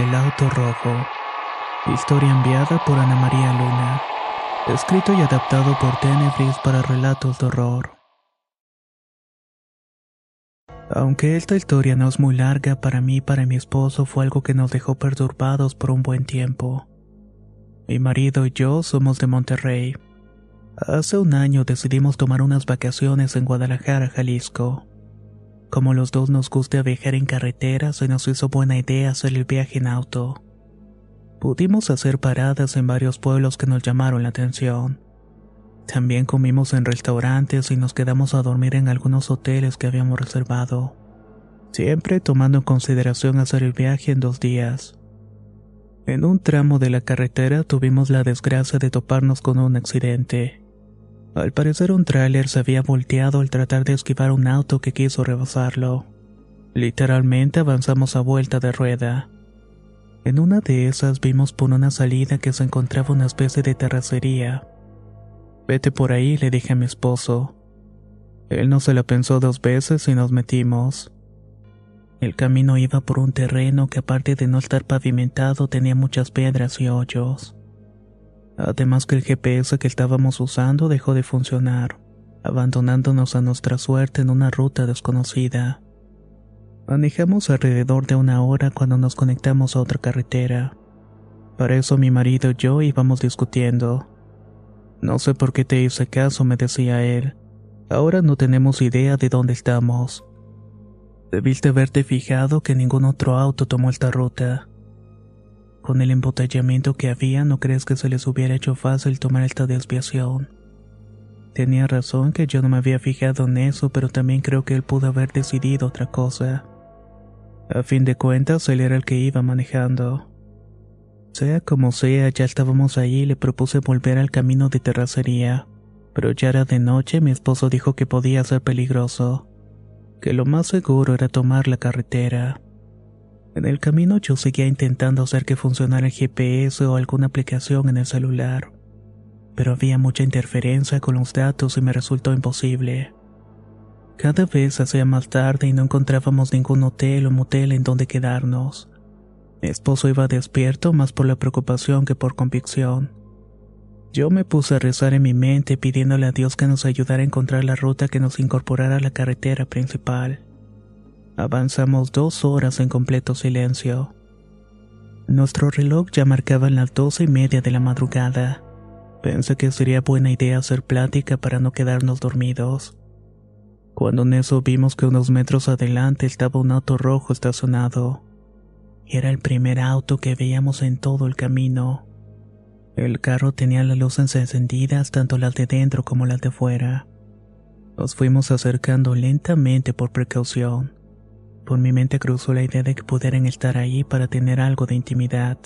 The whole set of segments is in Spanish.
El auto rojo. Historia enviada por Ana María Luna. Escrito y adaptado por Tenebris para relatos de horror. Aunque esta historia no es muy larga, para mí y para mi esposo fue algo que nos dejó perturbados por un buen tiempo. Mi marido y yo somos de Monterrey. Hace un año decidimos tomar unas vacaciones en Guadalajara, Jalisco. Como los dos nos gusta viajar en carretera, se nos hizo buena idea hacer el viaje en auto. Pudimos hacer paradas en varios pueblos que nos llamaron la atención. También comimos en restaurantes y nos quedamos a dormir en algunos hoteles que habíamos reservado. Siempre tomando en consideración hacer el viaje en dos días. En un tramo de la carretera tuvimos la desgracia de toparnos con un accidente. Al parecer un tráiler se había volteado al tratar de esquivar un auto que quiso rebasarlo. Literalmente avanzamos a vuelta de rueda. En una de esas vimos por una salida que se encontraba una especie de terracería. Vete por ahí, le dije a mi esposo. Él no se la pensó dos veces y nos metimos. El camino iba por un terreno que aparte de no estar pavimentado tenía muchas piedras y hoyos. Además que el GPS que estábamos usando dejó de funcionar, abandonándonos a nuestra suerte en una ruta desconocida. Manejamos alrededor de una hora cuando nos conectamos a otra carretera. Para eso mi marido y yo íbamos discutiendo. No sé por qué te hice caso, me decía él. Ahora no tenemos idea de dónde estamos. Debiste haberte fijado que ningún otro auto tomó esta ruta. Con el embotellamiento que había, ¿no crees que se les hubiera hecho fácil tomar esta desviación? Tenía razón que yo no me había fijado en eso, pero también creo que él pudo haber decidido otra cosa. A fin de cuentas, él era el que iba manejando. Sea como sea, ya estábamos ahí y le propuse volver al camino de terracería. Pero ya era de noche mi esposo dijo que podía ser peligroso. Que lo más seguro era tomar la carretera. En el camino yo seguía intentando hacer que funcionara el GPS o alguna aplicación en el celular. Pero había mucha interferencia con los datos y me resultó imposible. Cada vez hacía más tarde y no encontrábamos ningún hotel o motel en donde quedarnos. Mi esposo iba despierto más por la preocupación que por convicción. Yo me puse a rezar en mi mente pidiéndole a Dios que nos ayudara a encontrar la ruta que nos incorporara a la carretera principal. Avanzamos dos horas en completo silencio. Nuestro reloj ya marcaba las doce y media de la madrugada. Pensé que sería buena idea hacer plática para no quedarnos dormidos. Cuando en eso vimos que unos metros adelante estaba un auto rojo estacionado. Era el primer auto que veíamos en todo el camino. El carro tenía las luces encendidas, tanto las de dentro como las de fuera. Nos fuimos acercando lentamente por precaución. Por mi mente cruzó la idea de que pudieran estar ahí para tener algo de intimidad.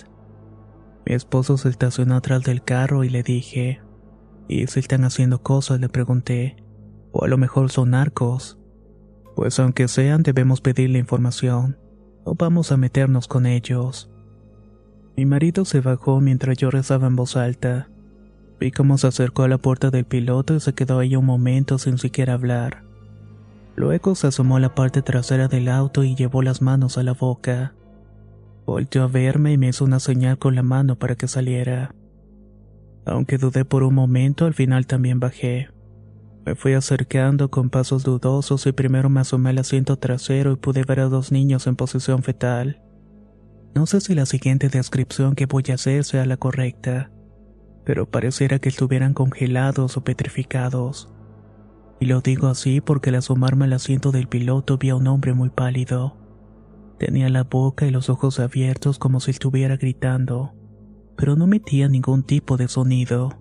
Mi esposo se estacionó atrás del carro y le dije, ¿y si están haciendo cosas? le pregunté. O a lo mejor son narcos. Pues aunque sean, debemos pedirle información. O vamos a meternos con ellos. Mi marido se bajó mientras yo rezaba en voz alta. Vi cómo se acercó a la puerta del piloto y se quedó ahí un momento sin siquiera hablar. Luego se asomó a la parte trasera del auto y llevó las manos a la boca. Volteó a verme y me hizo una señal con la mano para que saliera. Aunque dudé por un momento, al final también bajé. Me fui acercando con pasos dudosos y primero me asomé al asiento trasero y pude ver a dos niños en posición fetal. No sé si la siguiente descripción que voy a hacer sea la correcta, pero pareciera que estuvieran congelados o petrificados. Y lo digo así porque al asomarme al asiento del piloto vi a un hombre muy pálido. Tenía la boca y los ojos abiertos como si estuviera gritando, pero no emitía ningún tipo de sonido.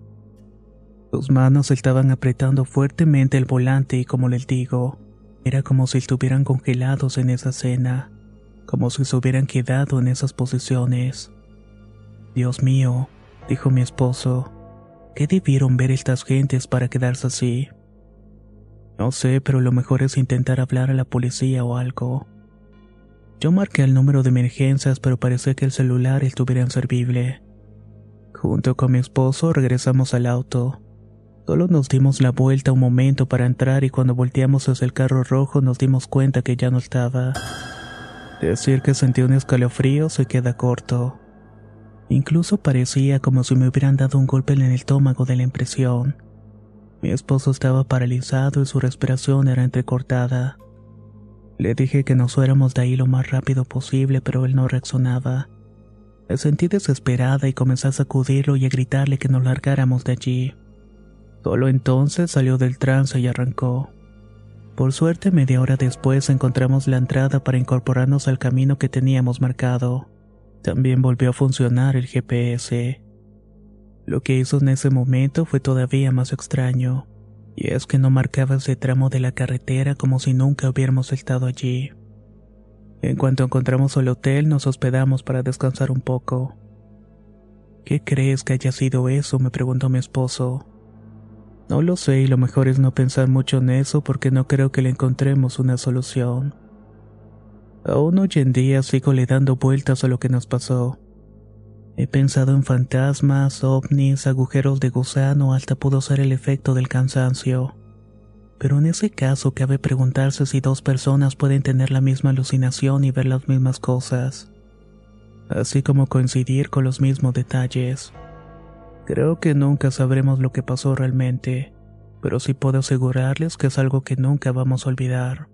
Sus manos estaban apretando fuertemente el volante y como les digo, era como si estuvieran congelados en esa escena, como si se hubieran quedado en esas posiciones. Dios mío, dijo mi esposo, ¿qué debieron ver estas gentes para quedarse así? No sé, pero lo mejor es intentar hablar a la policía o algo. Yo marqué el número de emergencias, pero parecía que el celular estuviera inservible. Junto con mi esposo regresamos al auto. Solo nos dimos la vuelta un momento para entrar y cuando volteamos hacia el carro rojo nos dimos cuenta que ya no estaba. Decir que sentí un escalofrío se queda corto. Incluso parecía como si me hubieran dado un golpe en el estómago de la impresión. Mi esposo estaba paralizado y su respiración era entrecortada. Le dije que nos fuéramos de ahí lo más rápido posible, pero él no reaccionaba. Me sentí desesperada y comencé a sacudirlo y a gritarle que nos largáramos de allí. Solo entonces salió del trance y arrancó. Por suerte, media hora después encontramos la entrada para incorporarnos al camino que teníamos marcado. También volvió a funcionar el GPS. Lo que hizo en ese momento fue todavía más extraño, y es que no marcaba ese tramo de la carretera como si nunca hubiéramos estado allí. En cuanto encontramos el hotel, nos hospedamos para descansar un poco. ¿Qué crees que haya sido eso? me preguntó mi esposo. No lo sé y lo mejor es no pensar mucho en eso porque no creo que le encontremos una solución. Aún hoy en día sigo le dando vueltas a lo que nos pasó. He pensado en fantasmas, ovnis, agujeros de gusano, hasta pudo ser el efecto del cansancio. Pero en ese caso cabe preguntarse si dos personas pueden tener la misma alucinación y ver las mismas cosas, así como coincidir con los mismos detalles. Creo que nunca sabremos lo que pasó realmente, pero sí puedo asegurarles que es algo que nunca vamos a olvidar.